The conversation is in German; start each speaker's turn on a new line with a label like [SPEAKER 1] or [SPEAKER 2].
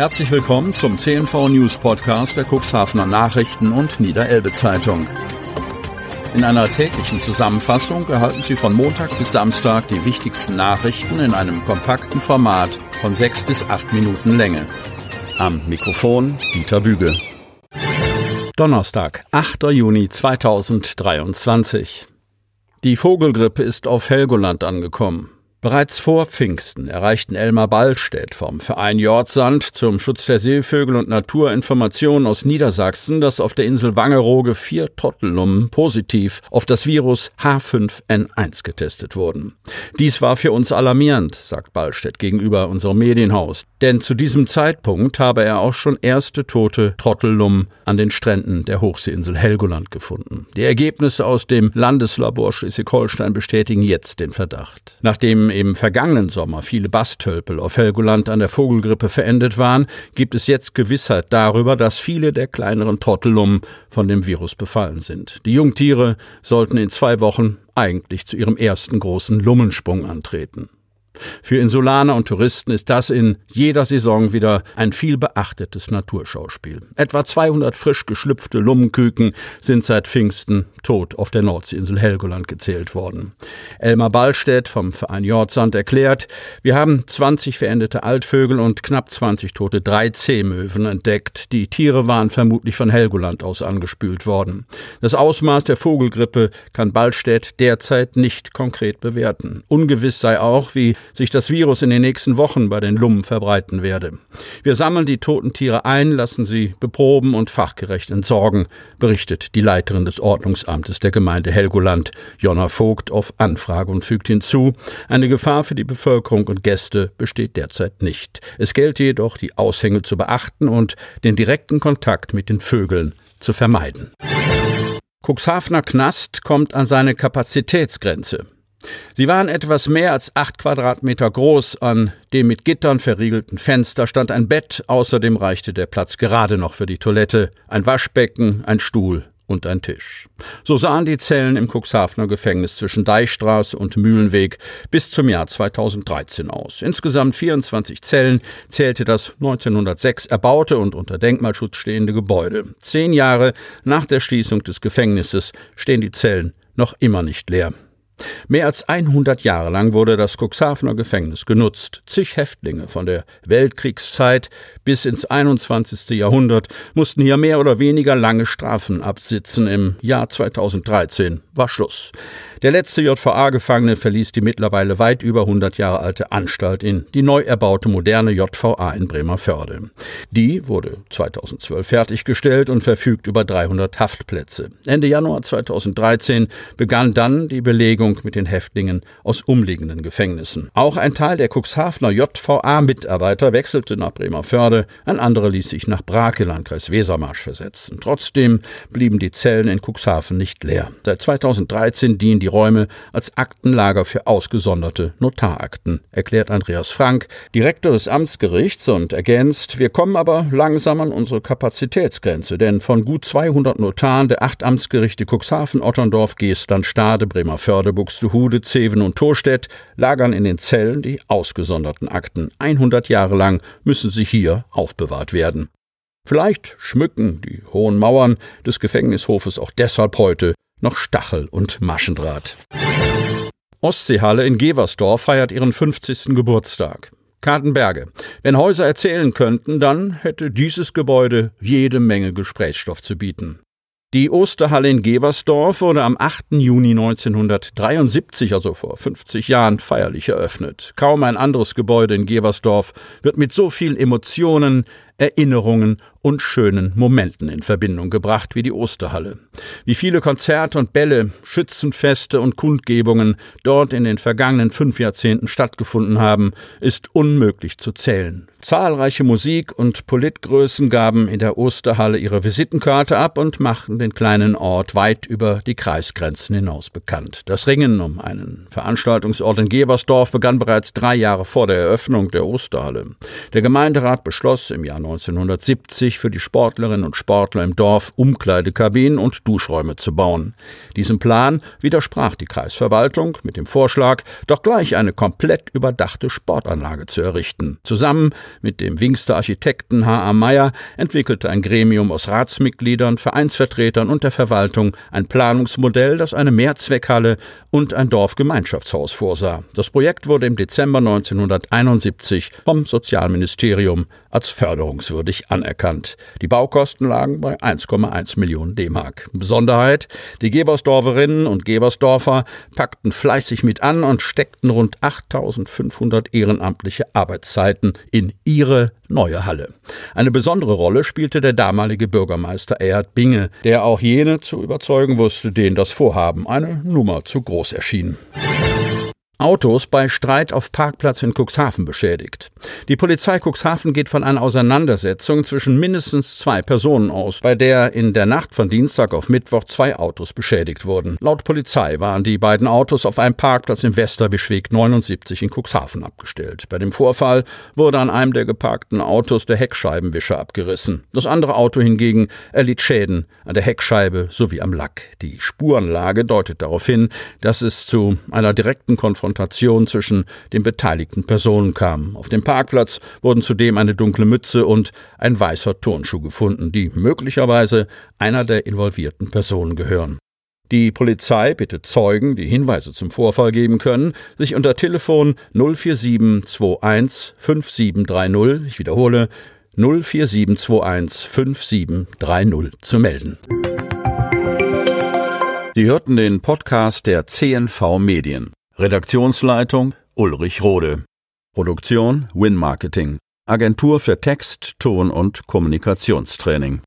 [SPEAKER 1] Herzlich willkommen zum CNV News Podcast der Cuxhavener Nachrichten und Niederelbe Zeitung. In einer täglichen Zusammenfassung erhalten Sie von Montag bis Samstag die wichtigsten Nachrichten in einem kompakten Format von sechs bis acht Minuten Länge. Am Mikrofon Dieter Büge. Donnerstag, 8. Juni 2023. Die Vogelgrippe ist auf Helgoland angekommen. Bereits vor Pfingsten erreichten Elmar Ballstedt vom Verein Jordsand zum Schutz der Seevögel und Naturinformationen aus Niedersachsen, dass auf der Insel Wangerooge vier Trottellummen positiv auf das Virus H5N1 getestet wurden. Dies war für uns alarmierend, sagt Ballstedt gegenüber unserem Medienhaus, denn zu diesem Zeitpunkt habe er auch schon erste tote Trottellummen an den Stränden der Hochseeinsel Helgoland gefunden. Die Ergebnisse aus dem Landeslabor Schleswig-Holstein bestätigen jetzt den Verdacht. Nachdem im vergangenen Sommer viele Bastölpel auf Helgoland an der Vogelgrippe verendet waren, gibt es jetzt Gewissheit darüber, dass viele der kleineren Trottellummen von dem Virus befallen sind. Die Jungtiere sollten in zwei Wochen eigentlich zu ihrem ersten großen Lummensprung antreten. Für Insulaner und Touristen ist das in jeder Saison wieder ein viel beachtetes Naturschauspiel. Etwa 200 frisch geschlüpfte Lummenküken sind seit Pfingsten tot auf der Nordseeinsel Helgoland gezählt worden. Elmar Ballstedt vom Verein Jordsand erklärt, wir haben 20 verendete Altvögel und knapp 20 tote 3C-Möwen entdeckt. Die Tiere waren vermutlich von Helgoland aus angespült worden. Das Ausmaß der Vogelgrippe kann Ballstedt derzeit nicht konkret bewerten. Ungewiss sei auch, wie sich das Virus in den nächsten Wochen bei den Lummen verbreiten werde. Wir sammeln die toten Tiere ein, lassen sie beproben und fachgerecht entsorgen, berichtet die Leiterin des Ordnungsamtes der Gemeinde Helgoland, Jonna Vogt, auf Anfrage und fügt hinzu, eine Gefahr für die Bevölkerung und Gäste besteht derzeit nicht. Es gelte jedoch, die Aushänge zu beachten und den direkten Kontakt mit den Vögeln zu vermeiden. Cuxhavener Knast kommt an seine Kapazitätsgrenze. Sie waren etwas mehr als acht Quadratmeter groß. An dem mit Gittern verriegelten Fenster stand ein Bett. Außerdem reichte der Platz gerade noch für die Toilette, ein Waschbecken, ein Stuhl und ein Tisch. So sahen die Zellen im Cuxhavener Gefängnis zwischen Deichstraße und Mühlenweg bis zum Jahr 2013 aus. Insgesamt 24 Zellen zählte das 1906 erbaute und unter Denkmalschutz stehende Gebäude. Zehn Jahre nach der Schließung des Gefängnisses stehen die Zellen noch immer nicht leer. Mehr als 100 Jahre lang wurde das Cuxhavener Gefängnis genutzt. Zig Häftlinge von der Weltkriegszeit bis ins 21. Jahrhundert mussten hier mehr oder weniger lange Strafen absitzen. Im Jahr 2013 war Schluss. Der letzte JVA-Gefangene verließ die mittlerweile weit über 100 Jahre alte Anstalt in die neu erbaute moderne JVA in Bremerförde. Die wurde 2012 fertiggestellt und verfügt über 300 Haftplätze. Ende Januar 2013 begann dann die Belegung mit den Häftlingen aus umliegenden Gefängnissen. Auch ein Teil der Cuxhavener JVA-Mitarbeiter wechselte nach Bremerförde, ein anderer ließ sich nach Brake, Landkreis Wesermarsch, versetzen. Trotzdem blieben die Zellen in Cuxhaven nicht leer. Seit 2013 dienen die Räume als Aktenlager für ausgesonderte Notarakten, erklärt Andreas Frank, Direktor des Amtsgerichts und ergänzt, wir kommen aber langsam an unsere Kapazitätsgrenze, denn von gut 200 Notaren der acht Amtsgerichte Cuxhaven, Otterndorf, Geestland, Stade, Bremerförde, Buxtehude, Zeven und Torstedt lagern in den Zellen die ausgesonderten Akten. 100 Jahre lang müssen sie hier aufbewahrt werden. Vielleicht schmücken die hohen Mauern des Gefängnishofes auch deshalb heute noch Stachel und Maschendraht. Ostseehalle in Geversdorf feiert ihren 50. Geburtstag. Kartenberge. Wenn Häuser erzählen könnten, dann hätte dieses Gebäude jede Menge Gesprächsstoff zu bieten. Die Osterhalle in Geversdorf wurde am 8. Juni 1973, also vor 50 Jahren, feierlich eröffnet. Kaum ein anderes Gebäude in Geversdorf wird mit so viel Emotionen, Erinnerungen und schönen Momenten in Verbindung gebracht wie die Osterhalle. Wie viele Konzerte und Bälle, Schützenfeste und Kundgebungen dort in den vergangenen fünf Jahrzehnten stattgefunden haben, ist unmöglich zu zählen. Zahlreiche Musik- und Politgrößen gaben in der Osterhalle ihre Visitenkarte ab und machten den kleinen Ort weit über die Kreisgrenzen hinaus bekannt. Das Ringen um einen Veranstaltungsort in Geversdorf begann bereits drei Jahre vor der Eröffnung der Osterhalle. Der Gemeinderat beschloss im Jahr 1970 für die Sportlerinnen und Sportler im Dorf Umkleidekabinen und Duschräume zu bauen. Diesem Plan widersprach die Kreisverwaltung mit dem Vorschlag, doch gleich eine komplett überdachte Sportanlage zu errichten. Zusammen mit dem Wingster Architekten H.A. Meyer entwickelte ein Gremium aus Ratsmitgliedern, Vereinsvertretern und der Verwaltung ein Planungsmodell, das eine Mehrzweckhalle und ein Dorfgemeinschaftshaus vorsah. Das Projekt wurde im Dezember 1971 vom Sozialministerium als förderungswürdig anerkannt. Die Baukosten lagen bei 1,1 Millionen D-Mark. Besonderheit, die Gebersdorferinnen und Gebersdorfer packten fleißig mit an und steckten rund 8500 ehrenamtliche Arbeitszeiten in ihre neue Halle. Eine besondere Rolle spielte der damalige Bürgermeister Erhard Binge, der auch jene zu überzeugen wusste, denen das Vorhaben eine Nummer zu groß erschien. Autos bei Streit auf Parkplatz in Cuxhaven beschädigt. Die Polizei Cuxhaven geht von einer Auseinandersetzung zwischen mindestens zwei Personen aus, bei der in der Nacht von Dienstag auf Mittwoch zwei Autos beschädigt wurden. Laut Polizei waren die beiden Autos auf einem Parkplatz im Westerwischweg 79 in Cuxhaven abgestellt. Bei dem Vorfall wurde an einem der geparkten Autos der Heckscheibenwischer abgerissen. Das andere Auto hingegen erlitt Schäden an der Heckscheibe sowie am Lack. Die Spurenlage deutet darauf hin, dass es zu einer direkten Konfrontation Konfrontation zwischen den beteiligten Personen kam. Auf dem Parkplatz wurden zudem eine dunkle Mütze und ein weißer Turnschuh gefunden, die möglicherweise einer der involvierten Personen gehören. Die Polizei bittet Zeugen, die Hinweise zum Vorfall geben können, sich unter Telefon 04721 5730, ich wiederhole 04721 5730 zu melden. Sie hörten den Podcast der CNV Medien. Redaktionsleitung Ulrich Rode. Produktion Win Marketing. Agentur für Text, Ton und Kommunikationstraining.